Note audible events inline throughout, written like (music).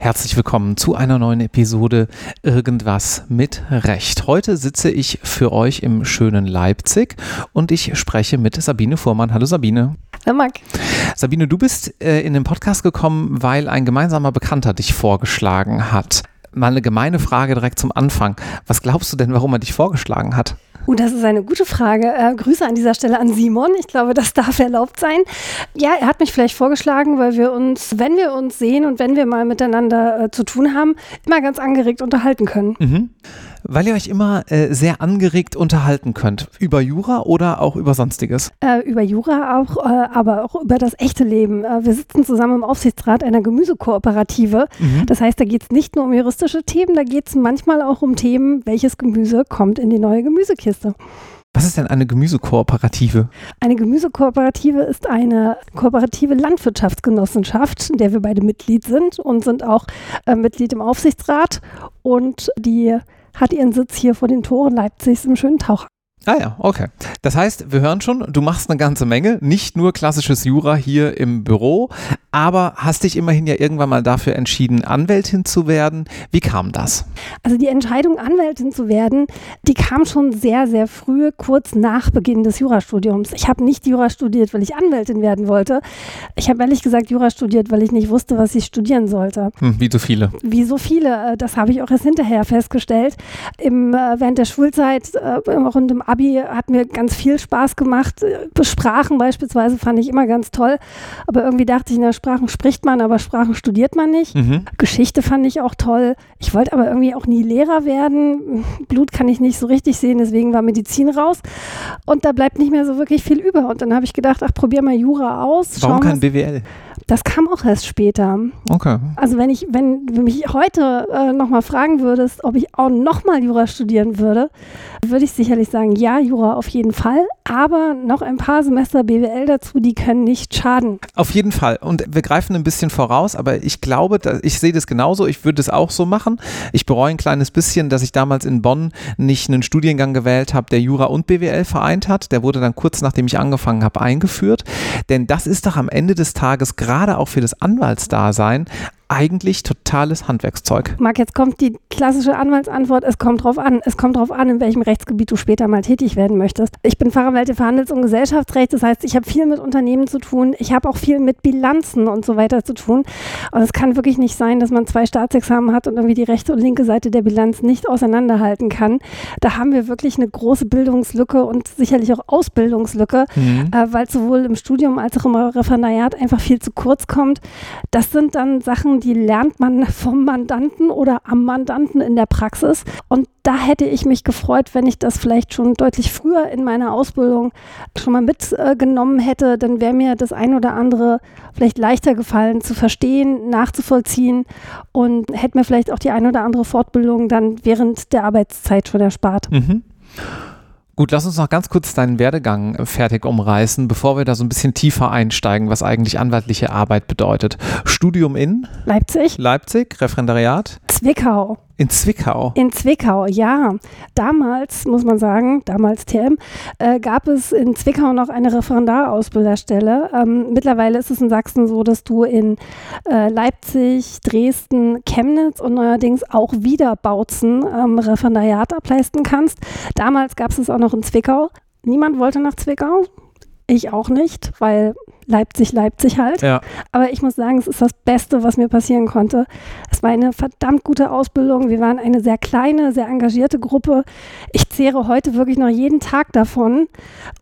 Herzlich willkommen zu einer neuen Episode Irgendwas mit Recht. Heute sitze ich für euch im schönen Leipzig und ich spreche mit Sabine Fuhrmann. Hallo Sabine. Hallo Marc. Sabine, du bist äh, in den Podcast gekommen, weil ein gemeinsamer Bekannter dich vorgeschlagen hat. Mal eine gemeine Frage direkt zum Anfang. Was glaubst du denn, warum er dich vorgeschlagen hat? Oh, das ist eine gute Frage. Äh, Grüße an dieser Stelle an Simon. Ich glaube, das (laughs) darf erlaubt sein. Ja, er hat mich vielleicht vorgeschlagen, weil wir uns, wenn wir uns sehen und wenn wir mal miteinander äh, zu tun haben, immer ganz angeregt unterhalten können. Mhm. Weil ihr euch immer äh, sehr angeregt unterhalten könnt. Über Jura oder auch über Sonstiges? Äh, über Jura auch, äh, aber auch über das echte Leben. Äh, wir sitzen zusammen im Aufsichtsrat einer Gemüsekooperative. Mhm. Das heißt, da geht es nicht nur um juristische Themen, da geht es manchmal auch um Themen, welches Gemüse kommt in die neue Gemüsekiste. Was ist denn eine Gemüsekooperative? Eine Gemüsekooperative ist eine kooperative Landwirtschaftsgenossenschaft, in der wir beide Mitglied sind und sind auch äh, Mitglied im Aufsichtsrat. Und die hat ihren Sitz hier vor den Toren Leipzigs im schönen Taucher. Ah ja, okay. Das heißt, wir hören schon, du machst eine ganze Menge, nicht nur klassisches Jura hier im Büro, aber hast dich immerhin ja irgendwann mal dafür entschieden, Anwältin zu werden. Wie kam das? Also die Entscheidung, Anwältin zu werden, die kam schon sehr, sehr früh, kurz nach Beginn des Jurastudiums. Ich habe nicht Jura studiert, weil ich Anwältin werden wollte. Ich habe ehrlich gesagt Jura studiert, weil ich nicht wusste, was ich studieren sollte. Hm, wie so viele. Wie so viele. Äh, das habe ich auch erst hinterher festgestellt. Im, äh, während der Schulzeit äh, und im Abi hat mir ganz viel Spaß gemacht. Sprachen beispielsweise fand ich immer ganz toll. Aber irgendwie dachte ich, na, Sprachen spricht man, aber Sprachen studiert man nicht. Mhm. Geschichte fand ich auch toll. Ich wollte aber irgendwie auch nie Lehrer werden. Blut kann ich nicht so richtig sehen, deswegen war Medizin raus. Und da bleibt nicht mehr so wirklich viel über. Und dann habe ich gedacht, ach, probier mal Jura aus. Warum kein BWL? Das kam auch erst später. Okay. Also wenn ich, wenn du mich heute äh, nochmal fragen würdest, ob ich auch nochmal Jura studieren würde, würde ich sicherlich sagen, ja, Jura auf jeden Fall, aber noch ein paar Semester BWL dazu, die können nicht schaden. Auf jeden Fall. Und wir greifen ein bisschen voraus, aber ich glaube, ich sehe das genauso, ich würde es auch so machen. Ich bereue ein kleines bisschen, dass ich damals in Bonn nicht einen Studiengang gewählt habe, der Jura und BWL vereint hat. Der wurde dann kurz nachdem ich angefangen habe eingeführt. Denn das ist doch am Ende des Tages gerade auch für das Anwaltsdasein eigentlich totales Handwerkszeug. Marc, jetzt kommt die klassische Anwaltsantwort, es kommt drauf an. Es kommt drauf an, in welchem Rechtsgebiet du später mal tätig werden möchtest. Ich bin Fachanwältin für Handels- und Gesellschaftsrecht, das heißt, ich habe viel mit Unternehmen zu tun, ich habe auch viel mit Bilanzen und so weiter zu tun. Und es kann wirklich nicht sein, dass man zwei Staatsexamen hat und irgendwie die rechte und linke Seite der Bilanz nicht auseinanderhalten kann. Da haben wir wirklich eine große Bildungslücke und sicherlich auch Ausbildungslücke, mhm. äh, weil sowohl im Studium als auch im Referendariat einfach viel zu kurz kommt. Das sind dann Sachen, die lernt man (laughs) vom Mandanten oder am Mandanten in der Praxis. Und da hätte ich mich gefreut, wenn ich das vielleicht schon deutlich früher in meiner Ausbildung schon mal mitgenommen hätte. Dann wäre mir das ein oder andere vielleicht leichter gefallen zu verstehen, nachzuvollziehen und hätte mir vielleicht auch die ein oder andere Fortbildung dann während der Arbeitszeit schon erspart. Mhm. Gut, lass uns noch ganz kurz deinen Werdegang äh, fertig umreißen, bevor wir da so ein bisschen tiefer einsteigen, was eigentlich anwaltliche Arbeit bedeutet. Studium in Leipzig. Leipzig, Referendariat. Zwickau. In Zwickau? In Zwickau, ja. Damals, muss man sagen, damals TM, äh, gab es in Zwickau noch eine Referendarausbilderstelle. Ähm, mittlerweile ist es in Sachsen so, dass du in äh, Leipzig, Dresden, Chemnitz und neuerdings auch wieder Bautzen ähm, Referendariat ableisten kannst. Damals gab es es auch noch in Zwickau. Niemand wollte nach Zwickau. Ich auch nicht, weil Leipzig, Leipzig halt. Ja. Aber ich muss sagen, es ist das Beste, was mir passieren konnte. Es war eine verdammt gute Ausbildung. Wir waren eine sehr kleine, sehr engagierte Gruppe. Ich zehre heute wirklich noch jeden Tag davon.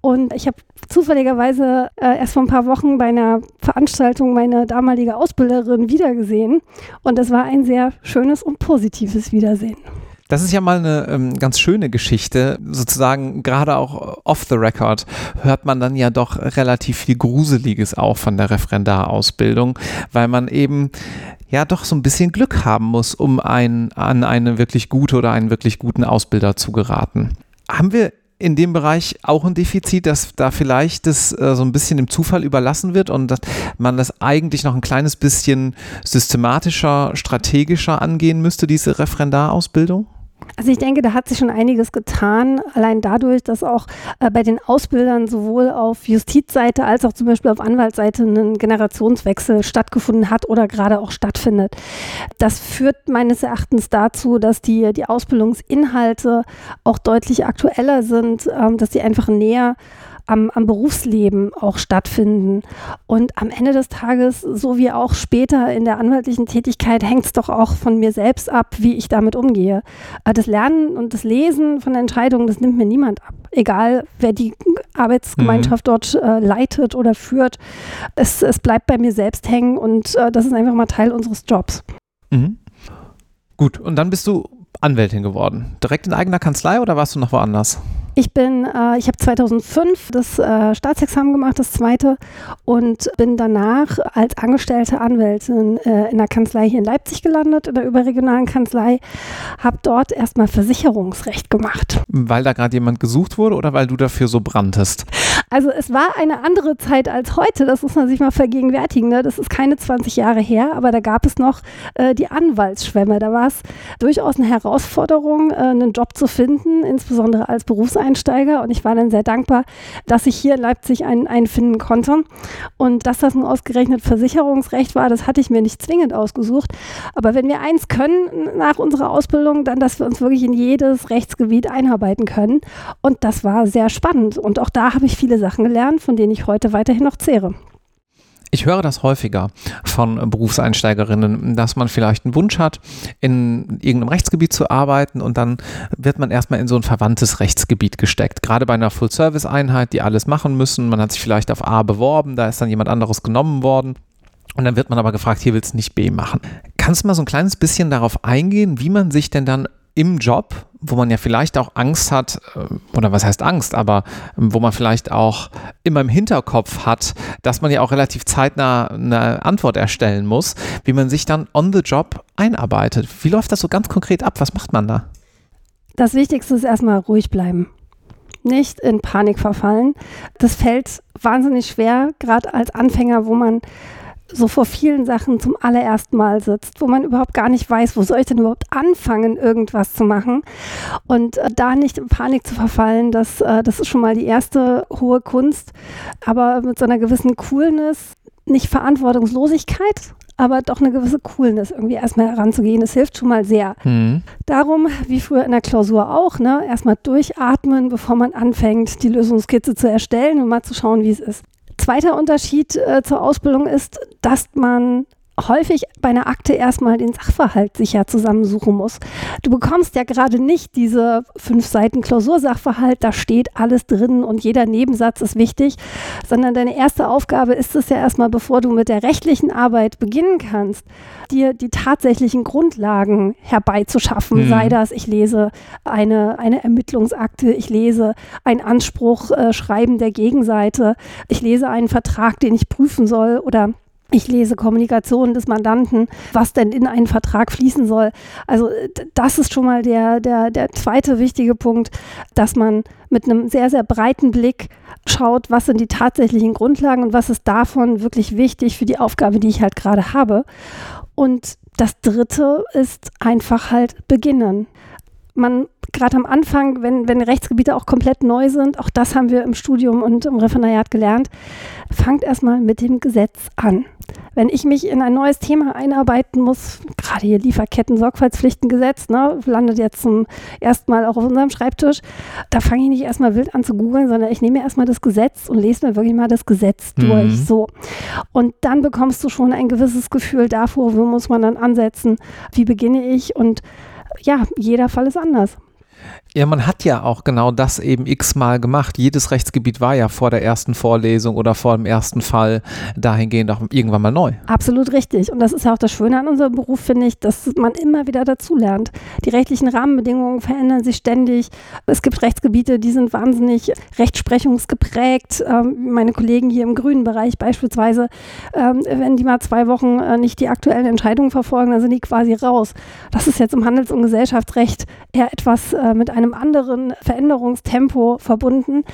Und ich habe zufälligerweise äh, erst vor ein paar Wochen bei einer Veranstaltung meine damalige Ausbilderin wiedergesehen. Und das war ein sehr schönes und positives Wiedersehen. Das ist ja mal eine ähm, ganz schöne Geschichte. Sozusagen gerade auch off the record hört man dann ja doch relativ viel Gruseliges auch von der Referendarausbildung, weil man eben ja doch so ein bisschen Glück haben muss, um ein, an eine wirklich gute oder einen wirklich guten Ausbilder zu geraten. Haben wir in dem Bereich auch ein Defizit, dass da vielleicht das äh, so ein bisschen dem Zufall überlassen wird und dass man das eigentlich noch ein kleines bisschen systematischer, strategischer angehen müsste, diese Referendarausbildung? Also ich denke, da hat sich schon einiges getan, allein dadurch, dass auch äh, bei den Ausbildern sowohl auf Justizseite als auch zum Beispiel auf Anwaltsseite ein Generationswechsel stattgefunden hat oder gerade auch stattfindet. Das führt meines Erachtens dazu, dass die, die Ausbildungsinhalte auch deutlich aktueller sind, ähm, dass sie einfach näher am, am Berufsleben auch stattfinden. Und am Ende des Tages, so wie auch später in der anwaltlichen Tätigkeit, hängt es doch auch von mir selbst ab, wie ich damit umgehe. Äh, das Lernen und das Lesen von Entscheidungen, das nimmt mir niemand ab. Egal, wer die Arbeitsgemeinschaft mhm. dort äh, leitet oder führt. Es, es bleibt bei mir selbst hängen und äh, das ist einfach mal Teil unseres Jobs. Mhm. Gut, und dann bist du Anwältin geworden. Direkt in eigener Kanzlei oder warst du noch woanders? Ich bin, äh, ich habe 2005 das äh, Staatsexamen gemacht, das zweite, und bin danach als angestellte Anwältin äh, in der Kanzlei hier in Leipzig gelandet, in der überregionalen Kanzlei, habe dort erstmal Versicherungsrecht gemacht. Weil da gerade jemand gesucht wurde oder weil du dafür so branntest? Also es war eine andere Zeit als heute, das muss man sich mal vergegenwärtigen. Ne? Das ist keine 20 Jahre her, aber da gab es noch äh, die Anwaltsschwemme. Da war es durchaus eine Herausforderung, äh, einen Job zu finden, insbesondere als Berufseinsteiger. Und ich war dann sehr dankbar, dass ich hier in Leipzig einen, einen finden konnte. Und dass das nun ausgerechnet Versicherungsrecht war, das hatte ich mir nicht zwingend ausgesucht. Aber wenn wir eins können nach unserer Ausbildung, dann, dass wir uns wirklich in jedes Rechtsgebiet einarbeiten können. Und das war sehr spannend. Und auch da habe ich viele Sachen gelernt, von denen ich heute weiterhin noch zehre. Ich höre das häufiger von Berufseinsteigerinnen, dass man vielleicht einen Wunsch hat, in irgendeinem Rechtsgebiet zu arbeiten und dann wird man erstmal in so ein verwandtes Rechtsgebiet gesteckt. Gerade bei einer Full-Service-Einheit, die alles machen müssen. Man hat sich vielleicht auf A beworben, da ist dann jemand anderes genommen worden. Und dann wird man aber gefragt, hier willst du nicht B machen. Kannst du mal so ein kleines bisschen darauf eingehen, wie man sich denn dann im Job, wo man ja vielleicht auch Angst hat, äh, oder was heißt Angst, aber ähm, wo man vielleicht auch immer im Hinterkopf hat, dass man ja auch relativ zeitnah eine Antwort erstellen muss, wie man sich dann on the job einarbeitet. Wie läuft das so ganz konkret ab? Was macht man da? Das Wichtigste ist erstmal ruhig bleiben. Nicht in Panik verfallen. Das fällt wahnsinnig schwer, gerade als Anfänger, wo man so vor vielen Sachen zum allerersten Mal sitzt, wo man überhaupt gar nicht weiß, wo soll ich denn überhaupt anfangen, irgendwas zu machen. Und äh, da nicht in Panik zu verfallen, das, äh, das ist schon mal die erste hohe Kunst. Aber mit so einer gewissen Coolness, nicht Verantwortungslosigkeit, aber doch eine gewisse Coolness irgendwie erstmal heranzugehen. Das hilft schon mal sehr. Mhm. Darum, wie früher in der Klausur auch, ne, erstmal durchatmen, bevor man anfängt, die Lösungskizze zu erstellen und mal zu schauen, wie es ist. Zweiter Unterschied äh, zur Ausbildung ist, dass man häufig bei einer Akte erstmal den Sachverhalt sicher zusammensuchen muss. Du bekommst ja gerade nicht diese fünf Seiten Klausursachverhalt, da steht alles drin und jeder Nebensatz ist wichtig, sondern deine erste Aufgabe ist es ja erstmal, bevor du mit der rechtlichen Arbeit beginnen kannst, dir die tatsächlichen Grundlagen herbeizuschaffen. Mhm. Sei das, ich lese eine, eine Ermittlungsakte, ich lese ein Anspruchschreiben äh, der Gegenseite, ich lese einen Vertrag, den ich prüfen soll oder ich lese Kommunikation des Mandanten, was denn in einen Vertrag fließen soll. Also das ist schon mal der, der, der zweite wichtige Punkt, dass man mit einem sehr, sehr breiten Blick schaut, was sind die tatsächlichen Grundlagen und was ist davon wirklich wichtig für die Aufgabe, die ich halt gerade habe. Und das dritte ist einfach halt beginnen. Man gerade am Anfang, wenn, wenn Rechtsgebiete auch komplett neu sind, auch das haben wir im Studium und im Referendariat gelernt, fangt erstmal mit dem Gesetz an. Wenn ich mich in ein neues Thema einarbeiten muss, gerade hier Lieferketten-Sorgfaltspflichtengesetz, ne, landet jetzt zum ersten Mal auch auf unserem Schreibtisch, da fange ich nicht erstmal wild an zu googeln, sondern ich nehme erstmal das Gesetz und lese mir wirklich mal das Gesetz mhm. durch. So. Und dann bekommst du schon ein gewisses Gefühl davor, wo muss man dann ansetzen, wie beginne ich und ja, jeder Fall ist anders. Ja, man hat ja auch genau das eben x-mal gemacht. Jedes Rechtsgebiet war ja vor der ersten Vorlesung oder vor dem ersten Fall dahingehend auch irgendwann mal neu. Absolut richtig. Und das ist ja auch das Schöne an unserem Beruf, finde ich, dass man immer wieder dazulernt. Die rechtlichen Rahmenbedingungen verändern sich ständig. Es gibt Rechtsgebiete, die sind wahnsinnig rechtsprechungsgeprägt. Ähm, meine Kollegen hier im grünen Bereich beispielsweise, ähm, wenn die mal zwei Wochen äh, nicht die aktuellen Entscheidungen verfolgen, dann sind die quasi raus. Das ist jetzt im Handels- und Gesellschaftsrecht eher etwas äh, mit einem anderen Veränderungstempo verbunden.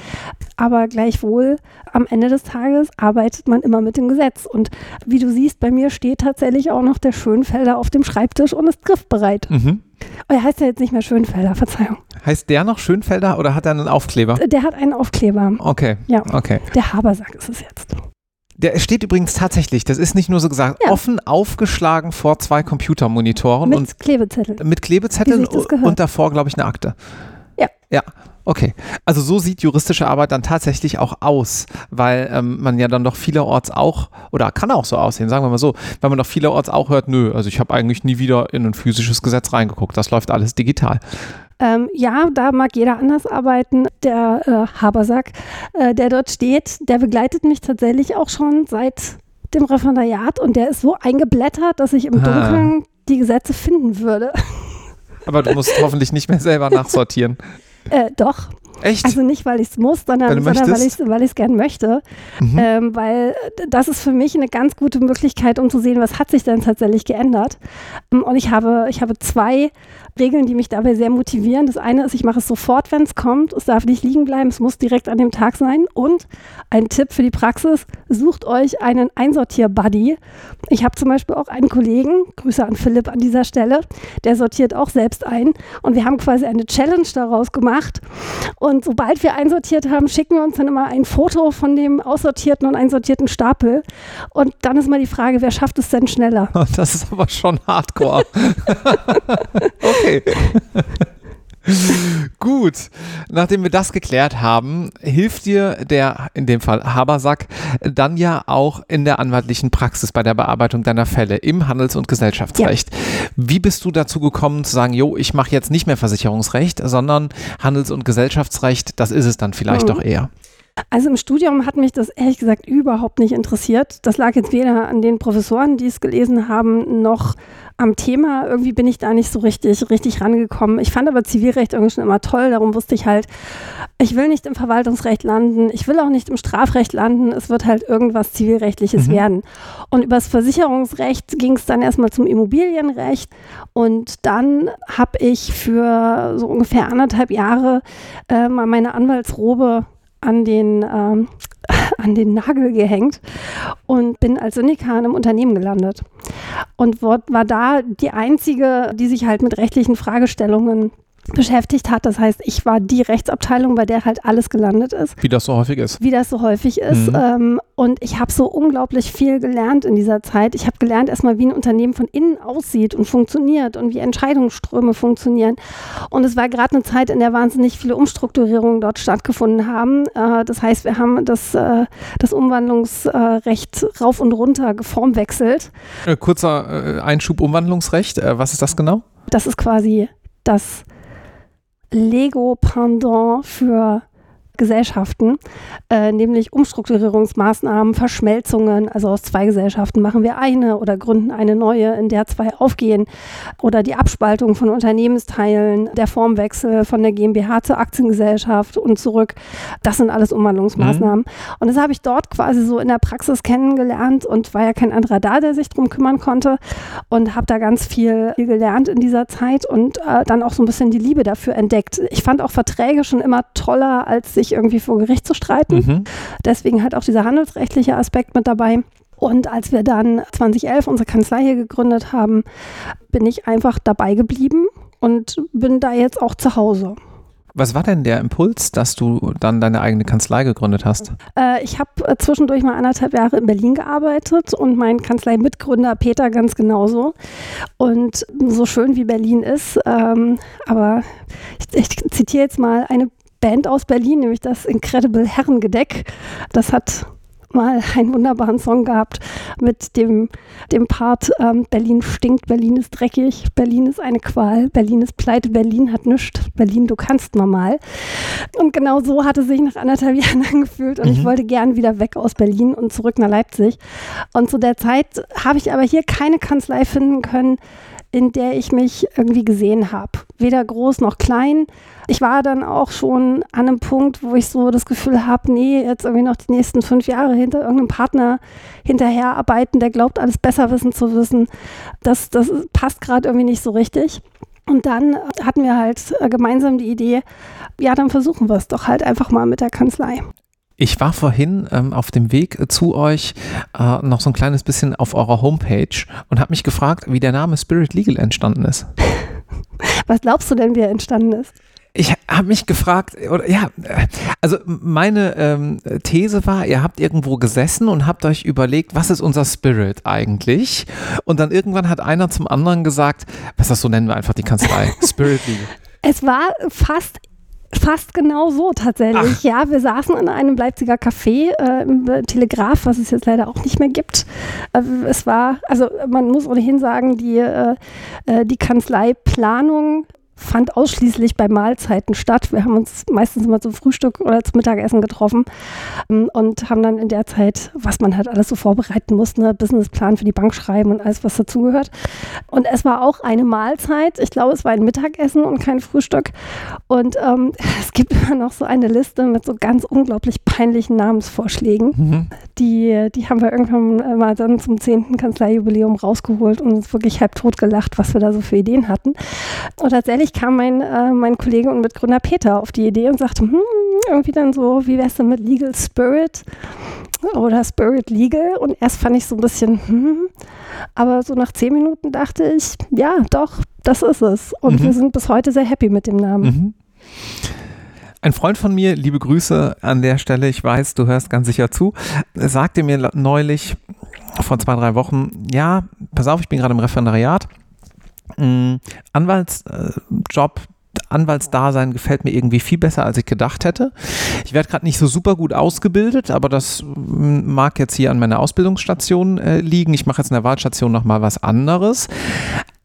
Aber gleichwohl, am Ende des Tages arbeitet man immer mit dem Gesetz. Und wie du siehst, bei mir steht tatsächlich auch noch der Schönfelder auf dem Schreibtisch und ist griffbereit. Mhm. Oh, er heißt ja jetzt nicht mehr Schönfelder, Verzeihung. Heißt der noch Schönfelder oder hat er einen Aufkleber? Der hat einen Aufkleber. Okay. Ja. Okay. Der Habersack ist es jetzt. Der steht übrigens tatsächlich, das ist nicht nur so gesagt, Ja. offen aufgeschlagen vor zwei Computermonitoren Mit und Klebezettel. mit Klebezetteln und davor, glaube ich, eine Akte. Ja. Ja. Okay, also so sieht juristische Arbeit dann tatsächlich auch aus, weil ähm, man ja dann doch vielerorts auch, oder kann auch so aussehen, sagen wir mal so, weil man doch vielerorts auch hört, nö, also ich habe eigentlich nie wieder in ein physisches Gesetz reingeguckt, das läuft alles digital. Ähm, ja, da mag jeder anders arbeiten. Der äh, Habersack, äh, der dort steht, der begleitet mich tatsächlich auch schon seit dem Referendariat und der ist so eingeblättert, dass ich im Ah. Dunkeln die Gesetze finden würde. Aber du musst hoffentlich nicht mehr selber nachsortieren. Äh, doch. Echt? Also nicht, weil ich es muss, sondern, sondern weil ich es weil ich's gern möchte. Mhm. Ähm, weil das ist für mich eine ganz gute Möglichkeit, um zu sehen, was hat sich denn tatsächlich geändert. Ähm, Und ich habe, ich habe zwei Regeln, die mich dabei sehr motivieren. Das eine ist, ich mache es sofort, wenn es kommt. Es darf nicht liegen bleiben, es muss direkt an dem Tag sein. Und ein Tipp für die Praxis, sucht euch einen Einsortier-Buddy. Ich habe zum Beispiel auch einen Kollegen, Grüße an Philipp an dieser Stelle, der sortiert auch selbst ein. Und wir haben quasi eine Challenge daraus gemacht. Und sobald wir einsortiert haben, schicken wir uns dann immer ein Foto von dem aussortierten und einsortierten Stapel. Und dann ist mal die Frage, wer schafft es denn schneller? (laughs) Das ist aber schon hardcore. (laughs) okay. (laughs) (laughs) Gut, nachdem wir das geklärt haben, hilft dir der, in dem Fall Habersack, dann ja auch in der anwaltlichen Praxis bei der Bearbeitung deiner Fälle im Handels- und Gesellschaftsrecht. Wie bist du dazu gekommen zu sagen, jo, ich mache jetzt nicht mehr Versicherungsrecht, sondern Handels- und Gesellschaftsrecht, das ist es dann vielleicht Mhm. doch eher. Also im Studium hat mich das ehrlich gesagt überhaupt nicht interessiert. Das lag jetzt weder an den Professoren, die es gelesen haben, noch am Thema. Irgendwie bin ich da nicht so richtig, richtig rangekommen. Ich fand aber Zivilrecht irgendwie schon immer toll. Darum wusste ich halt, ich will nicht im Verwaltungsrecht landen. Ich will auch nicht im Strafrecht landen. Es wird halt irgendwas Zivilrechtliches Mhm. werden. Und übers Versicherungsrecht ging es dann erstmal zum Immobilienrecht. Und dann habe ich für so ungefähr anderthalb Jahre äh, mal meine Anwaltsrobe an den, ähm, (laughs) an den Nagel gehängt und bin als in einem Unternehmen gelandet. Und war da die einzige, die sich halt mit rechtlichen Fragestellungen beschäftigt hat. Das heißt, ich war die Rechtsabteilung, bei der halt alles gelandet ist Wie das so häufig ist. wie das so häufig ist. Mhm. Ähm, und ich habe so unglaublich viel gelernt in dieser Zeit. Ich habe gelernt erstmal, wie ein Unternehmen von innen aussieht und funktioniert und wie Entscheidungsströme funktionieren. Und es war gerade eine Zeit, in der wahnsinnig viele Umstrukturierungen dort stattgefunden haben. Äh, das heißt, wir haben das, äh, das Umwandlungsrecht rauf und runter geformwechselt. Äh, kurzer äh, Einschub Umwandlungsrecht, äh, was ist das genau? Das ist quasi das Lego-Pendant für Gesellschaften, äh, nämlich Umstrukturierungsmaßnahmen, Verschmelzungen. Also aus zwei Gesellschaften machen wir eine oder gründen eine neue, in der zwei aufgehen. Oder die Abspaltung von Unternehmensteilen, der Formwechsel von der GmbH zur Aktiengesellschaft und zurück. Das sind alles Umwandlungsmaßnahmen. Und das habe ich dort quasi so in der Praxis kennengelernt und war ja kein anderer da, der sich drum kümmern konnte. Und habe da ganz viel, viel gelernt in dieser Zeit und äh, dann auch so ein bisschen die Liebe dafür entdeckt. Ich fand auch Verträge schon immer toller, als sich irgendwie vor Gericht zu streiten. Mhm. Deswegen halt auch dieser handelsrechtliche Aspekt mit dabei. Und als wir dann 2011 unsere Kanzlei hier gegründet haben, bin ich einfach dabei geblieben und bin da jetzt auch zu Hause. Was war denn der Impuls, dass du dann deine eigene Kanzlei gegründet hast? Äh, ich habe äh, zwischendurch mal anderthalb Jahre in Berlin gearbeitet und mein Kanzlei-Mitgründer Peter ganz genauso. Und so schön wie Berlin ist, ähm, aber ich, ich zitiere jetzt mal eine Band aus Berlin, nämlich das Incredible Herrengedeck. Das hat mal einen wunderbaren Song gehabt mit dem, dem Part ähm, Berlin stinkt, Berlin ist dreckig, Berlin ist eine Qual, Berlin ist pleite, Berlin hat nichts, Berlin, du kannst mal mal. Und genau so hat es sich nach anderthalb (laughs) Jahren angefühlt und ich Mhm. wollte gern wieder weg aus Berlin und zurück nach Leipzig. Und zu der Zeit habe ich aber hier keine Kanzlei finden können, in der ich mich irgendwie gesehen habe. Weder groß noch klein. Ich war dann auch schon an einem Punkt, wo ich so das Gefühl habe, nee, jetzt irgendwie noch die nächsten fünf Jahre hinter irgendeinem Partner hinterherarbeiten, der glaubt, alles besser wissen zu wissen. Das, das passt gerade irgendwie nicht so richtig. Und dann hatten wir halt äh, gemeinsam die Idee, ja, dann versuchen wir es doch halt einfach mal mit der Kanzlei. Ich war vorhin ähm, auf dem Weg äh, zu euch äh, noch so ein kleines bisschen auf eurer Homepage und habe mich gefragt, wie der Name Spirit Legal entstanden ist. (laughs) Was glaubst du denn, wie er entstanden ist? Ich habe mich gefragt, oder ja, also meine ähm, These war, ihr habt irgendwo gesessen und habt euch überlegt, was ist unser Spirit eigentlich? Und dann irgendwann hat einer zum anderen gesagt, was das so nennen wir einfach die Kanzlei, Spirit League. (laughs) Es war fast Fast genau so tatsächlich. Ach. Ja, wir saßen in einem Leipziger Café äh, im Telegraph, was es jetzt leider auch nicht mehr gibt. Äh, es war, also man muss ohnehin sagen, die, äh, äh die Kanzleiplanung fand ausschließlich bei Mahlzeiten statt. Wir haben uns meistens immer zum Frühstück oder zum Mittagessen getroffen ähm, und haben dann in der Zeit, was man halt alles so vorbereiten muss, ne, Businessplan für die Bank schreiben und alles, was dazugehört. Und es war auch eine Mahlzeit. Ich glaube, es war ein Mittagessen und kein Frühstück. Und ähm, (laughs) es gibt immer noch so eine Liste mit so ganz unglaublich peinlichen Namensvorschlägen. Mhm. Die, die haben wir irgendwann mal dann zum 10. Kanzleijubiläum rausgeholt und uns wirklich halb tot gelacht, was wir da so für Ideen hatten. Und tatsächlich tatsächlich kam mein, äh, mein Kollege und Mitgründer Peter auf die Idee und sagte, hm, irgendwie dann so, wie wär's denn mit Legal Spirit oder Spirit Legal? Und erst fand ich so ein bisschen, hm, aber so nach zehn Minuten dachte ich, ja, doch, das ist es. Und mhm. wir sind bis heute sehr happy mit dem Namen. Mhm. Ein Freund von mir, liebe Grüße an der Stelle, ich weiß, du hörst ganz sicher zu, sagte mir neulich vor zwei, drei Wochen, ja, pass auf, ich bin gerade im Referendariat Anwaltsjob, Anwaltsdasein gefällt mir irgendwie viel besser, als ich gedacht hätte. Ich werde gerade nicht so super gut ausgebildet, aber das mm, mag jetzt hier an meiner Ausbildungsstation äh, liegen. Ich mache jetzt in der Wahlstation nochmal was anderes.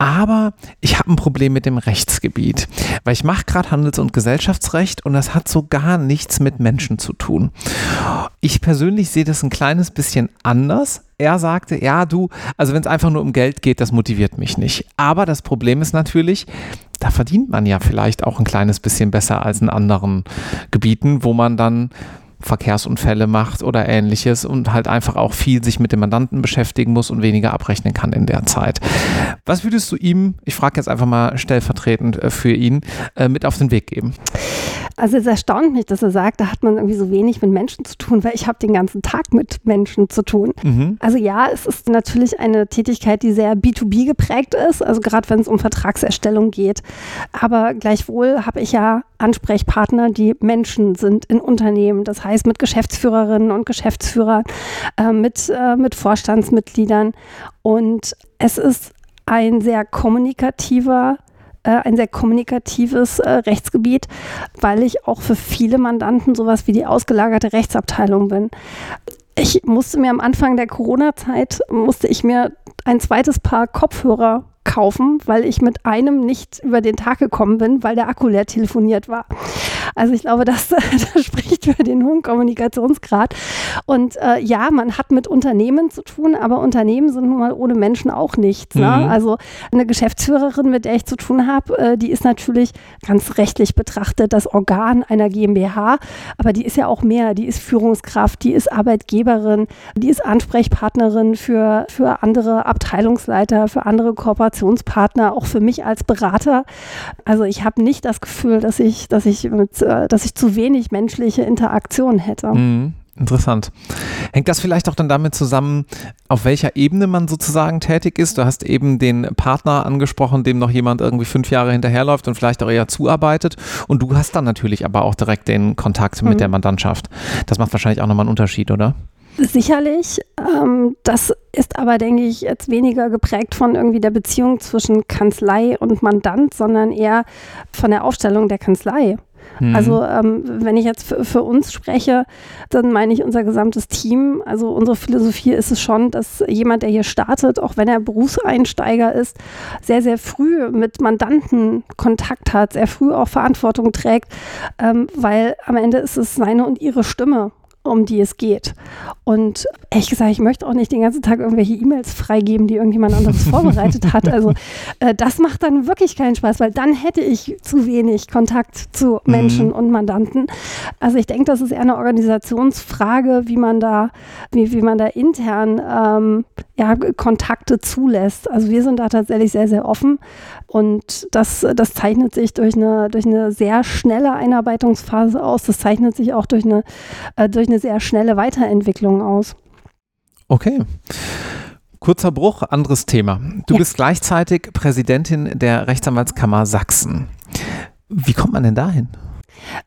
Aber ich habe ein Problem mit dem Rechtsgebiet, weil ich mache gerade Handels- und Gesellschaftsrecht und das hat so gar nichts mit Menschen zu tun. Ich persönlich sehe das ein kleines bisschen anders. Er sagte, ja, du, also wenn es einfach nur um Geld geht, das motiviert mich nicht. Aber das Problem ist natürlich, da verdient man ja vielleicht auch ein kleines bisschen besser als in anderen Gebieten, wo man dann Verkehrsunfälle macht oder ähnliches und halt einfach auch viel sich mit dem Mandanten beschäftigen muss und weniger abrechnen kann in der Zeit. Was würdest du ihm, ich frage jetzt einfach mal stellvertretend äh, für ihn, äh, mit auf den Weg geben? Also es erstaunt mich, dass er sagt, da hat man irgendwie so wenig mit Menschen zu tun, weil ich habe den ganzen Tag mit Menschen zu tun. Mhm. Also ja, es ist natürlich eine Tätigkeit, die sehr B2B geprägt ist, also gerade wenn es um Vertragserstellung geht. Aber gleichwohl habe ich ja Ansprechpartner, die Menschen sind in Unternehmen. Das heißt mit Geschäftsführerinnen und Geschäftsführern, äh, mit, äh, mit Vorstandsmitgliedern. Und es ist ein sehr kommunikativer äh, ein sehr kommunikatives äh, Rechtsgebiet, weil ich auch für viele Mandanten sowas wie die ausgelagerte Rechtsabteilung bin. Ich musste mir am Anfang der Corona-Zeit, musste ich mir ein zweites Paar Kopfhörer kaufen, weil ich mit einem nicht über den Tag gekommen bin, weil der Akku leer telefoniert war. Also ich glaube, das, (laughs) das spricht für den hohen Kommunikationsgrad. Und äh, ja, man hat mit Unternehmen zu tun, aber Unternehmen sind nun mal ohne Menschen auch nichts. Ne? Mhm. Also eine Geschäftsführerin, mit der ich zu tun habe, äh, die ist natürlich ganz rechtlich betrachtet das Organ einer GmbH, aber die ist ja auch mehr. Die ist Führungskraft, die ist Arbeitgeberin, die ist Ansprechpartnerin für, für andere Abteilungsleiter, für andere Kooperationen. Kooperationspartner, auch für mich als Berater. Also ich habe nicht das Gefühl, dass ich, dass ich, mit, äh, dass ich zu wenig menschliche Interaktion hätte. Mhm. Interessant. Hängt das vielleicht auch dann damit zusammen, auf welcher Ebene man sozusagen tätig ist? Du hast eben den Partner angesprochen, dem noch jemand irgendwie fünf Jahre hinterherläuft und vielleicht auch eher zuarbeitet. Und du hast dann natürlich aber auch direkt den Kontakt mit mhm. der Mandantschaft. Das macht wahrscheinlich auch nochmal einen Unterschied, oder? Sicherlich. Ähm, das ist aber, denke ich, jetzt weniger geprägt von irgendwie der Beziehung zwischen Kanzlei und Mandant, sondern eher von der Aufstellung der Kanzlei. Mhm. Also ähm, wenn ich jetzt für, uns spreche, dann meine ich unser gesamtes Team. Also unsere Philosophie ist es schon, dass jemand, der hier startet, auch wenn er Berufseinsteiger ist, sehr, sehr früh mit Mandanten Kontakt hat, sehr früh auch Verantwortung trägt, ähm, weil am Ende ist es seine und ihre Stimme um die es geht. Und ehrlich gesagt, ich möchte auch nicht den ganzen Tag irgendwelche E-Mails freigeben, die irgendjemand anderes (laughs) vorbereitet hat. Also äh, das macht dann wirklich keinen Spaß, weil dann hätte ich zu wenig Kontakt zu Menschen mhm. und Mandanten. Also ich denke, das ist eher eine Organisationsfrage, wie man da, wie, wie man da intern ähm, ja, Kontakte zulässt. Also wir sind da tatsächlich sehr, sehr offen und das, das zeichnet sich durch eine, durch eine sehr schnelle Einarbeitungsphase aus. Das zeichnet sich auch durch eine, äh, durch eine sehr schnelle Weiterentwicklung aus. Okay. Kurzer Bruch, anderes Thema. Du ja. bist gleichzeitig Präsidentin der Rechtsanwaltskammer Sachsen. Wie kommt man denn dahin?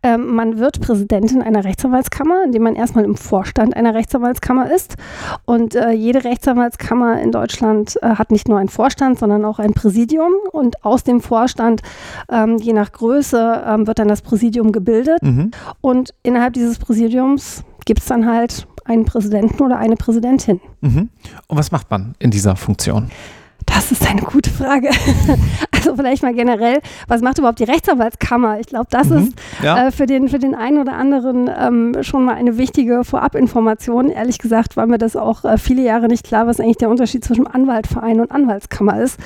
Ähm, man wird Präsidentin einer Rechtsanwaltskammer, indem man erstmal im Vorstand einer Rechtsanwaltskammer ist. Und äh, jede Rechtsanwaltskammer in Deutschland äh, hat nicht nur einen Vorstand, sondern auch ein Präsidium. Und aus dem Vorstand, ähm, je nach Größe, ähm, wird dann das Präsidium gebildet. Mhm. Und innerhalb dieses Präsidiums gibt es dann halt einen Präsidenten oder eine Präsidentin. Mhm. Und was macht man in dieser Funktion? Das ist eine gute Frage. (laughs) Also vielleicht mal generell, was macht überhaupt die Rechtsanwaltskammer? Ich glaube, das mhm, ist ja. äh, für, den, für den einen oder anderen ähm, schon mal eine wichtige Vorabinformation. Ehrlich gesagt war mir das auch äh, viele Jahre nicht klar, was eigentlich der Unterschied zwischen Anwaltverein und Anwaltskammer ist.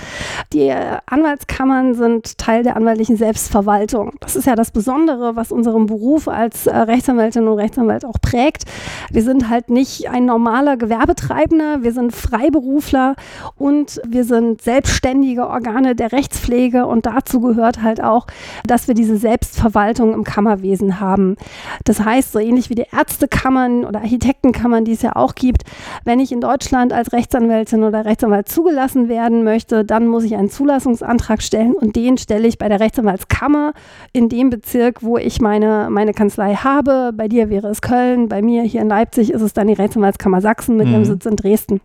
Die äh, Anwaltskammern sind Teil der anwaltlichen Selbstverwaltung. Das ist ja das Besondere, was unseren Beruf als äh, Rechtsanwältin und Rechtsanwalt auch prägt. Wir sind halt nicht ein normaler Gewerbetreibender, wir sind Freiberufler und wir sind selbstständige Organe der Rechtspflege und dazu gehört halt auch, dass wir diese Selbstverwaltung im Kammerwesen haben. Das heißt, so ähnlich wie die Ärztekammern oder Architektenkammern, die es ja auch gibt, wenn ich in Deutschland als Rechtsanwältin oder Rechtsanwalt zugelassen werden möchte, dann muss ich einen Zulassungsantrag stellen und den stelle ich bei der Rechtsanwaltskammer in dem Bezirk, wo ich meine, meine Kanzlei habe. Bei dir wäre es Köln, bei mir hier in Leipzig ist es dann die Rechtsanwaltskammer Sachsen mit mhm. ihrem Sitz in Dresden.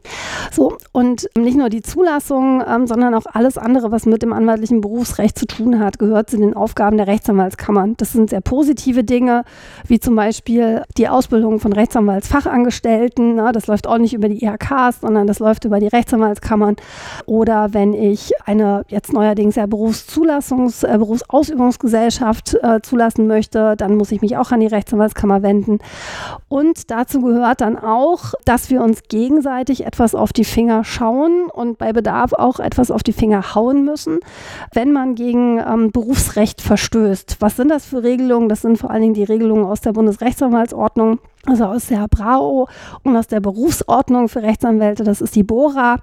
So, und nicht nur die Zulassung, Zulassung, ähm, sondern auch alles andere, was mit dem anwaltlichen Berufsrecht zu tun hat, gehört zu den Aufgaben der Rechtsanwaltskammern. Das sind sehr positive Dinge, wie zum Beispiel die Ausbildung von Rechtsanwaltsfachangestellten. Na, das läuft auch nicht über die IHKs, sondern das läuft über die Rechtsanwaltskammern. Oder wenn ich eine jetzt neuerdings ja Berufszulassungs-, äh, Berufsausübungsgesellschaft äh, zulassen möchte, dann muss ich mich auch an die Rechtsanwaltskammer wenden. Und dazu gehört dann auch, dass wir uns gegenseitig etwas auf die Finger schauen und bei Bedarf Bedarf auch etwas auf die Finger hauen müssen, wenn man gegen ähm, Berufsrecht verstößt. Was sind das für Regelungen? Das sind vor allen Dingen die Regelungen aus der Bundesrechtsanwaltsordnung also aus der BRAO und aus der Berufsordnung für Rechtsanwälte, das ist die BORA.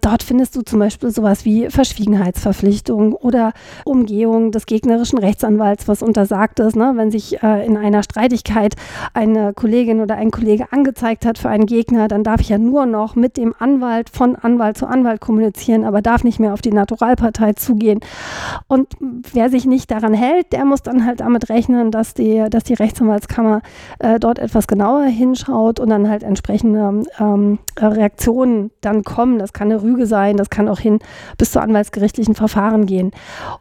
Dort findest du zum Beispiel sowas wie Verschwiegenheitsverpflichtung oder Umgehung des gegnerischen Rechtsanwalts, was untersagt ist, ne? wenn sich äh, in einer Streitigkeit eine Kollegin oder ein Kollege angezeigt hat für einen Gegner, dann darf ich ja nur noch mit dem Anwalt von Anwalt zu Anwalt kommunizieren, aber darf nicht mehr auf die Naturalpartei zugehen. Und wer sich nicht daran hält, der muss dann halt damit rechnen, dass die, dass die Rechtsanwaltskammer äh, dort etwas genauer hinschaut und dann halt entsprechende ähm, Reaktionen dann kommen. Das kann eine Rüge sein, das kann auch hin bis zu anwaltsgerichtlichen Verfahren gehen.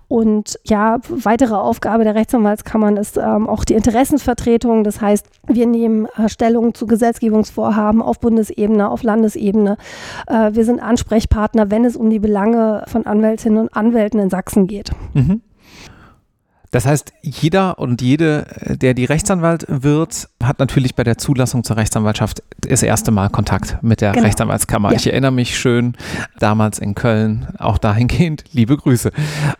Und ja, weitere Aufgabe der Rechtsanwaltskammern ist ähm, auch die Interessensvertretung. Das heißt, wir nehmen äh, Stellung zu Gesetzgebungsvorhaben auf Bundesebene, auf Landesebene. Äh, wir sind Ansprechpartner, wenn es um die Belange von Anwältinnen und Anwälten in Sachsen geht. Mhm. Das heißt, jeder und jede, der die Rechtsanwalt wird, hat natürlich bei der Zulassung zur Rechtsanwaltschaft das erste Mal Kontakt mit der genau. Rechtsanwaltskammer. Ja. Ich erinnere mich schön, damals in Köln, auch dahingehend, (laughs) liebe Grüße.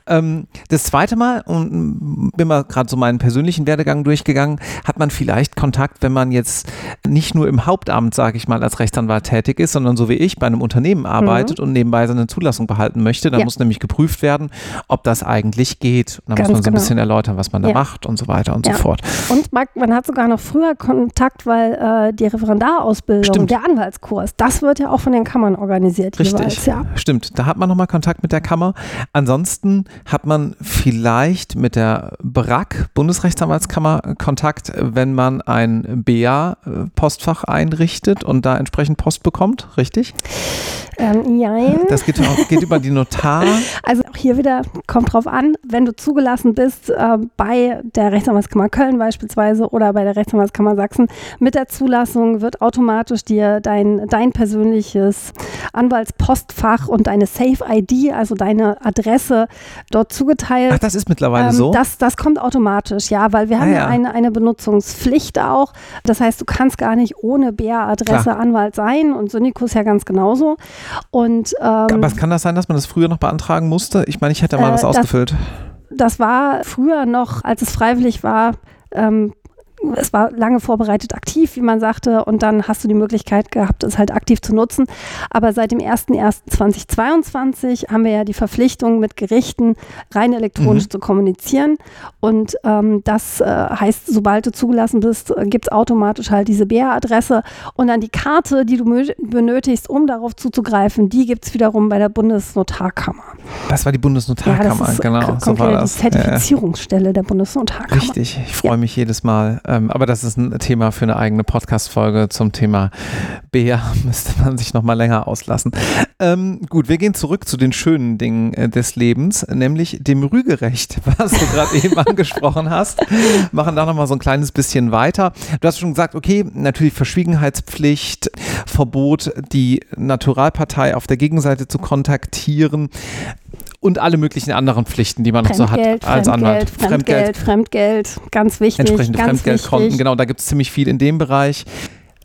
Ähm, das zweite Mal, und bin mal gerade so meinen persönlichen Werdegang durchgegangen, hat man vielleicht Kontakt, wenn man jetzt nicht nur im Hauptamt, sage ich mal, als Rechtsanwalt tätig ist, sondern so wie ich bei einem Unternehmen arbeitet mhm. und nebenbei seine Zulassung behalten möchte. Da ja. muss nämlich geprüft werden, ob das eigentlich geht. Da muss man so ein genau. bisschen erläutern, was man da ja. macht und so weiter und ja. so fort. Und man hat sogar noch früher Kontakt, weil äh, die Referendarausbildung, Stimmt. der Anwaltskurs, das wird ja auch von den Kammern organisiert. Richtig, jeweils, ja. Stimmt, da hat man nochmal Kontakt mit der Kammer. Ansonsten hat man vielleicht mit der BRAC, Bundesrechtsanwaltskammer, Kontakt, wenn man ein BA-Postfach einrichtet und da entsprechend Post bekommt, richtig? Ähm, nein. Das geht, auch, geht über die (laughs) Notar. Also auch hier wieder kommt drauf an, wenn du zugelassen bist äh, bei der Rechtsanwaltskammer Köln beispielsweise oder bei der Rechtsanwaltskammer Sachsen, mit der Zulassung wird automatisch dir dein, dein persönliches Anwaltspostfach und deine Safe-ID, also deine Adresse dort zugeteilt. Ach, das ist mittlerweile ähm, so? Das, das kommt automatisch, ja, weil wir ah, haben ja eine, eine Benutzungspflicht auch. Das heißt, du kannst gar nicht ohne BA-Adresse Anwalt sein und Syndikus ja ganz genauso. Und, ähm, Aber kann das sein, dass man das früher noch beantragen musste? Ich meine, ich hätte mal äh, das ausgefüllt. Das, das war früher noch, als es freiwillig war, ähm, es war lange vorbereitet aktiv, wie man sagte, und dann hast du die Möglichkeit gehabt, es halt aktiv zu nutzen. Aber seit dem 01.01.2022 haben wir ja die Verpflichtung, mit Gerichten rein elektronisch mhm. zu kommunizieren. Und ähm, das äh, heißt, sobald du zugelassen bist, äh, gibt es automatisch halt diese BR-Adresse und dann die Karte, die du benötigst, um darauf zuzugreifen, die gibt es wiederum bei der Bundesnotarkammer. Das war die Bundesnotarkammer, ja, genau. So war das. Die Zertifizierungsstelle der Bundesnotarkammer. Richtig, ich freue ja. mich jedes Mal. Ähm, aber das ist ein Thema für eine eigene Podcast-Folge zum Thema BR. (laughs) Müsste man sich noch mal länger auslassen. Ähm, gut, wir gehen zurück zu den schönen Dingen äh, des Lebens, nämlich dem Rügerecht, (laughs) was du gerade eben (laughs) angesprochen hast. Machen da noch mal so ein kleines bisschen weiter. Du hast schon gesagt, okay, natürlich Verschwiegenheitspflicht, Verbot, die Naturalpartei auf der Gegenseite zu kontaktieren und alle möglichen anderen Pflichten, die man noch so hat als Anwalt. Fremdgeld, Fremdgeld, Fremdgeld, ganz wichtig. Entsprechende ganz Fremdgeldkonten, wichtig. genau, da gibt es ziemlich viel in dem Bereich.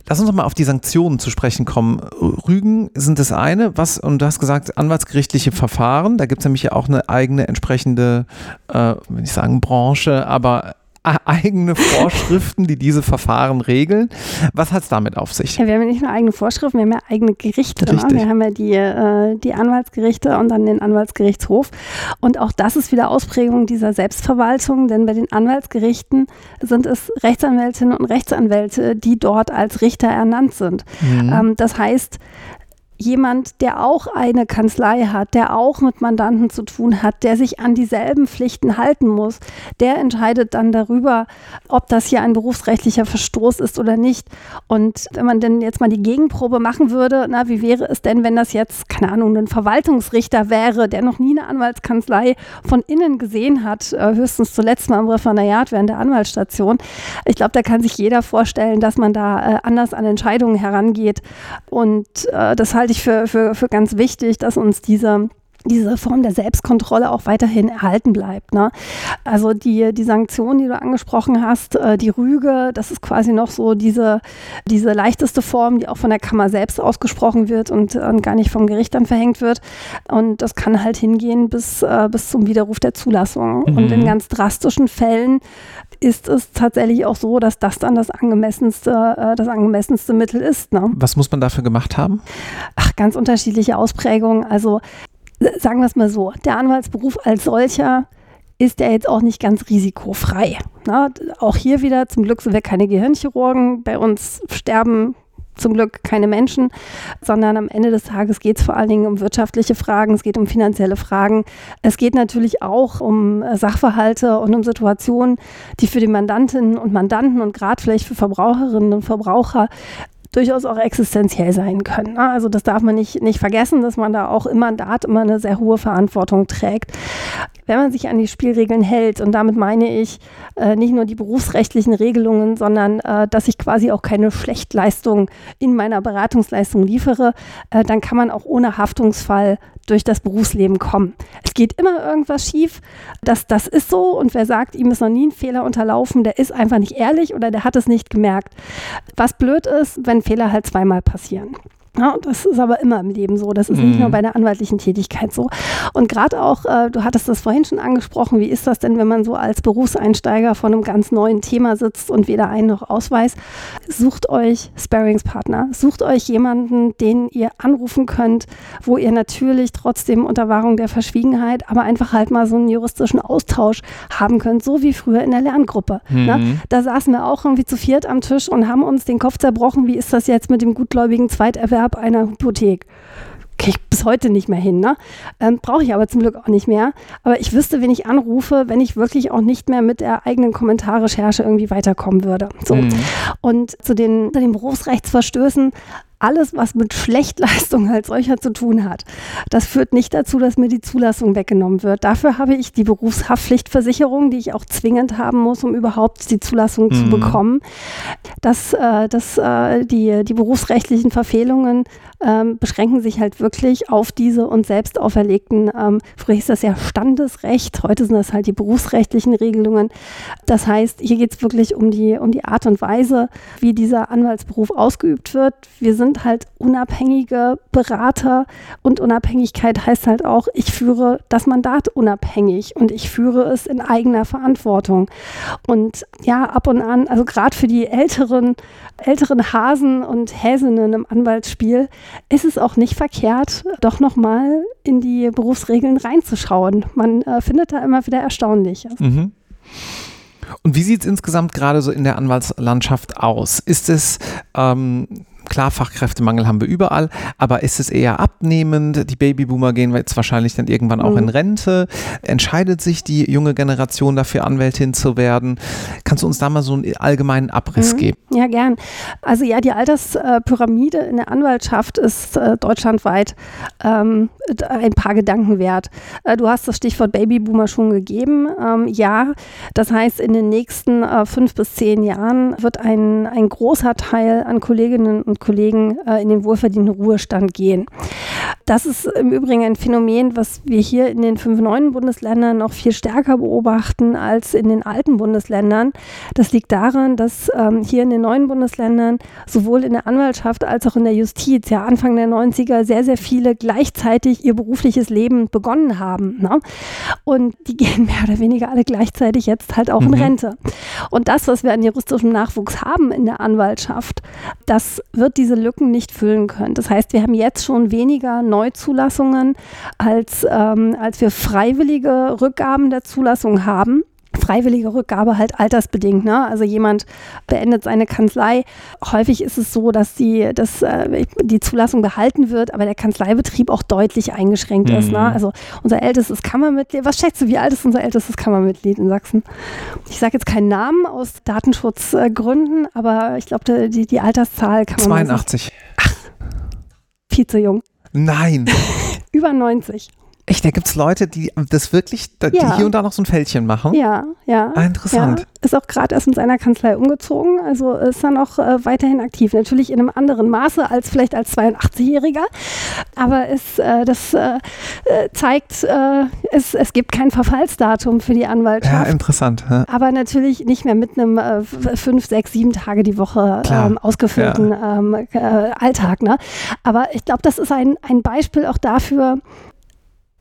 Lass uns doch mal auf die Sanktionen zu sprechen kommen. Rügen sind das eine, was, und du hast gesagt, anwaltsgerichtliche Verfahren, da gibt es nämlich ja auch eine eigene entsprechende, äh, will ich sagen, Branche, aber eigene Vorschriften, die diese Verfahren regeln. Was hat es damit auf sich? Ja, wir haben ja nicht nur eigene Vorschriften, wir haben ja eigene Gerichte. Ne? Wir haben ja die, äh, die Anwaltsgerichte und dann den Anwaltsgerichtshof. Und auch das ist wieder Ausprägung dieser Selbstverwaltung, denn bei den Anwaltsgerichten sind es Rechtsanwältinnen und Rechtsanwälte, die dort als Richter ernannt sind. Mhm. Ähm, das heißt, jemand, der auch eine Kanzlei hat, der auch mit Mandanten zu tun hat, der sich an dieselben Pflichten halten muss, der entscheidet dann darüber, ob das hier ein berufsrechtlicher Verstoß ist oder nicht. Und wenn man denn jetzt mal die Gegenprobe machen würde, na, wie wäre es denn, wenn das jetzt, keine Ahnung, ein Verwaltungsrichter wäre, der noch nie eine Anwaltskanzlei von innen gesehen hat, äh, höchstens zuletzt mal im Referendariat während der Anwaltsstation. Ich glaube, da kann sich jeder vorstellen, dass man da äh, anders an Entscheidungen herangeht. Und äh, das halte halte ich für, für, für ganz wichtig, dass uns diese diese Form der Selbstkontrolle auch weiterhin erhalten bleibt. Ne? Also die, die Sanktionen, die du angesprochen hast, äh, die Rüge, das ist quasi noch so diese, diese leichteste Form, die auch von der Kammer selbst ausgesprochen wird und äh, gar nicht vom Gericht dann verhängt wird. Und das kann halt hingehen bis, äh, bis zum Widerruf der Zulassung. Mhm. Und in ganz drastischen Fällen ist es tatsächlich auch so, dass das dann das angemessenste, äh, das angemessenste Mittel ist. Ne? Was muss man dafür gemacht haben? Ach, ganz unterschiedliche Ausprägungen. Also sagen wir es mal so, der Anwaltsberuf als solcher ist ja jetzt auch nicht ganz risikofrei. Na, auch hier wieder, zum Glück sind wir keine Gehirnchirurgen. Bei uns sterben zum Glück keine Menschen, sondern am Ende des Tages geht es vor allen Dingen um wirtschaftliche Fragen, es geht um finanzielle Fragen. Es geht natürlich auch um äh, Sachverhalte und um Situationen, die für die Mandantinnen und Mandanten und gerade vielleicht für Verbraucherinnen und Verbraucher durchaus auch existenziell sein können. Ne? Also das darf man nicht, nicht vergessen, dass man da auch im Mandat immer eine sehr hohe Verantwortung trägt. Wenn man sich an die Spielregeln hält, und damit meine ich äh, nicht nur die berufsrechtlichen Regelungen, sondern äh, dass ich quasi auch keine Schlechtleistung in meiner Beratungsleistung liefere, äh, dann kann man auch ohne Haftungsfall durch das Berufsleben kommen. Es geht immer irgendwas schief. Das, das ist so. Und wer sagt, ihm ist noch nie ein Fehler unterlaufen, der ist einfach nicht ehrlich oder der hat es nicht gemerkt. Was blöd ist, wenn Fehler halt zweimal passieren. Ja, das ist aber immer im Leben so. Das ist mhm. nicht nur mhm. bei der anwaltlichen Tätigkeit so. Und gerade auch, äh, du hattest das vorhin schon angesprochen, wie ist das denn, wenn man so als Berufseinsteiger vor einem ganz neuen Thema sitzt und weder ein noch ausweist? Sucht euch Sparingspartner. Sucht euch jemanden, den ihr anrufen könnt, wo ihr natürlich trotzdem unter Wahrung der Verschwiegenheit, aber einfach halt mal so einen juristischen Austausch haben könnt, so wie früher in der Lerngruppe. Ne? Mhm. Ne? Da saßen wir auch irgendwie zu viert am Tisch und haben uns den Kopf zerbrochen, wie ist das jetzt mit dem gutgläubigen Zweiterwerb Erwerb einer Hypothek. Kriege ich bis heute nicht mehr hin. Ne? Ähm, Brauche ich aber zum Glück auch nicht mehr. Aber ich wüsste, wen ich anrufe, wenn ich wirklich auch nicht mehr mit der eigenen Kommentarrecherche irgendwie weiterkommen würde. So. Mhm. Und zu den, zu den Berufsrechtsverstößen alles, was mit Schlechtleistung als solcher zu tun hat, das führt nicht dazu, dass mir die Zulassung weggenommen wird. Dafür habe ich die Berufshaftpflichtversicherung, die ich auch zwingend haben muss, um überhaupt die Zulassung mhm. zu bekommen. Dass, äh, dass äh, die, die berufsrechtlichen Verfehlungen ähm, beschränken sich halt wirklich auf diese uns selbst auferlegten, ähm, früher hieß das ja Standesrecht, heute sind das halt die berufsrechtlichen Regelungen. Das heißt, hier geht es wirklich um die, um die Art und Weise, wie dieser Anwaltsberuf ausgeübt wird. Wir sind halt unabhängige Berater und Unabhängigkeit heißt halt auch, ich führe das Mandat unabhängig und ich führe es in eigener Verantwortung. Und ja, ab und an, also gerade für die älteren, älteren Hasen und Häsinnen im Anwaltsspiel ist es auch nicht verkehrt, doch nochmal in die Berufsregeln reinzuschauen. Man äh, findet da immer wieder Erstaunliches. Mhm. Und wie sieht es insgesamt gerade so in der Anwaltslandschaft aus? Ist es ähm, Klar, Fachkräftemangel haben wir überall, aber ist es eher abnehmend? Die Babyboomer gehen jetzt wahrscheinlich dann irgendwann auch mhm. in Rente. Entscheidet sich die junge Generation dafür, Anwältin zu werden? Kannst du uns da mal so einen allgemeinen Abriss mhm. geben? Ja, gern. Also ja, die Alterspyramide in der Anwaltschaft ist äh, deutschlandweit ähm, ein paar Gedanken wert. Äh, du hast das Stichwort Babyboomer schon gegeben. Ähm, ja, das heißt, in den nächsten äh, fünf bis zehn Jahren wird ein, ein großer Teil an Kolleginnen und Kollegen äh, in den wohlverdienten Ruhestand gehen. Das ist im Übrigen ein Phänomen, was wir hier in den fünf neuen Bundesländern noch viel stärker beobachten als in den alten Bundesländern. Das liegt daran, dass ähm, hier in den neuen Bundesländern sowohl in der Anwaltschaft als auch in der Justiz ja Anfang der 90er sehr, sehr viele gleichzeitig ihr berufliches Leben begonnen haben. Ne? Und die gehen mehr oder weniger alle gleichzeitig jetzt halt auch mhm. in Rente. Und das, was wir an juristischem Nachwuchs haben in der Anwaltschaft, das wird diese Lücken nicht füllen können. Das heißt, wir haben jetzt schon weniger Neuzulassungen, als, ähm, als wir freiwillige Rückgaben der Zulassung haben freiwillige Rückgabe halt altersbedingt. Ne? Also jemand beendet seine Kanzlei. Häufig ist es so, dass die, dass, äh, die Zulassung behalten wird, aber der Kanzleibetrieb auch deutlich eingeschränkt mhm. ist. Ne? Mhm. Also unser ältestes Kammermitglied, was schätzt du, wie alt ist unser ältestes Kammermitglied in Sachsen? Ich sage jetzt keinen Namen aus Datenschutzgründen, aber ich glaube, die, die Alterszahl kann man. 82. Ach, viel zu jung. Nein. (laughs) Über 90. Echt, da gibt es Leute, die das wirklich, die ja. hier und da noch so ein Fältchen machen? Ja, ja. Ah, interessant. Ja. Ist auch gerade erst in seiner Kanzlei umgezogen, also ist dann auch äh, weiterhin aktiv. Natürlich in einem anderen Maße als vielleicht als 82-Jähriger, aber es, äh, das äh, äh, zeigt, äh, es, es gibt kein Verfallsdatum für die Anwaltschaft. Ja, interessant. Ja. Aber natürlich nicht mehr mit einem äh, fünf, sechs, sieben Tage die Woche ähm, ausgefüllten ähm, Alltag. Ne? Aber ich glaube, das ist ein, ein Beispiel auch dafür,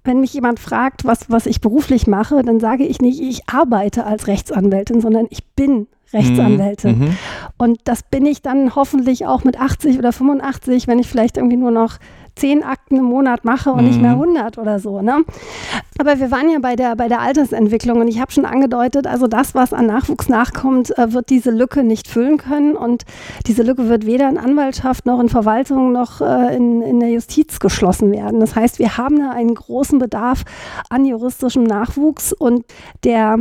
wenn mich jemand fragt, was, was ich beruflich mache, dann sage ich nicht, ich arbeite als Rechtsanwältin, sondern ich bin Rechtsanwältin. Mhm. Und das bin ich dann hoffentlich auch mit 80 oder 85, wenn ich vielleicht irgendwie nur noch zehn Akten im Monat mache und mhm. nicht mehr 100 oder so. Ne? Aber wir waren ja bei der, bei der Altersentwicklung und ich habe schon angedeutet, also das, was an Nachwuchs nachkommt, äh, wird diese Lücke nicht füllen können und diese Lücke wird weder in Anwaltschaft noch in Verwaltung noch äh, in, in der Justiz geschlossen werden. Das heißt, wir haben da einen großen Bedarf an juristischem Nachwuchs und der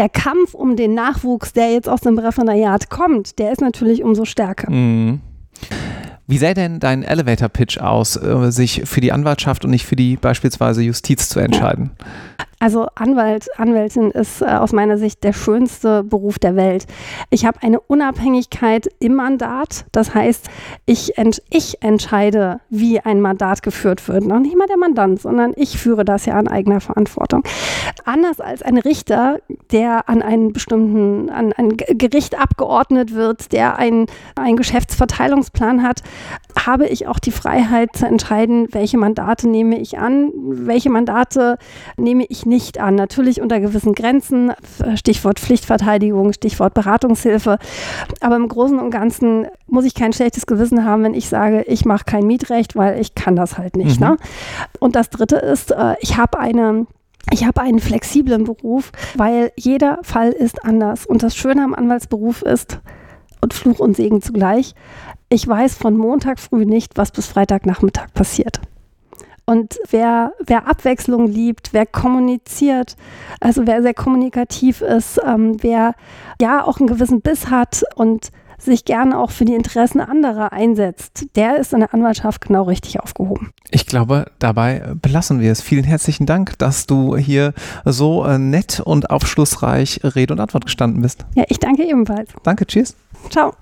der Kampf um den Nachwuchs, der jetzt aus dem Referendariat kommt, der ist natürlich umso stärker. Mhm. Wie sähe denn dein Elevator-Pitch aus, äh, sich für die Anwaltschaft und nicht für die beispielsweise Justiz zu entscheiden? Also Anwalt, Anwältin ist äh, aus meiner Sicht der schönste Beruf der Welt. Ich habe eine Unabhängigkeit im Mandat. Das heißt, ich, ent, ich entscheide, wie ein Mandat geführt wird. Noch nicht mal der Mandant, sondern ich führe das ja an eigener Verantwortung. Anders als ein Richter, der an einen bestimmten, an ein Gericht abgeordnet wird, der einen, einen Geschäftsverteilungsplan hat, habe ich auch die Freiheit zu entscheiden, welche Mandate nehme ich an, welche Mandate nehme ich nicht an. Natürlich unter gewissen Grenzen, Stichwort Pflichtverteidigung, Stichwort Beratungshilfe. Aber im Großen und Ganzen muss ich kein schlechtes Gewissen haben, wenn ich sage, ich mache kein Mietrecht, weil ich kann das halt nicht. Mhm. Ne? Und das Dritte ist, äh, ich habe eine ich habe einen flexiblen Beruf, weil jeder Fall ist anders. Und das Schöne am Anwaltsberuf ist, und Fluch und Segen zugleich, ich weiß von Montag früh nicht, was bis Freitagnachmittag passiert. Und wer, wer Abwechslung liebt, wer kommuniziert, also wer sehr kommunikativ ist, ähm, wer ja auch einen gewissen Biss hat und sich gerne auch für die Interessen anderer einsetzt, der ist in der Anwaltschaft genau richtig aufgehoben. Ich glaube, dabei belassen wir es. Vielen herzlichen Dank, dass du hier so äh, nett und aufschlussreich Rede und Antwort gestanden bist. Ja, ich danke ebenfalls. Danke, tschüss. Ciao.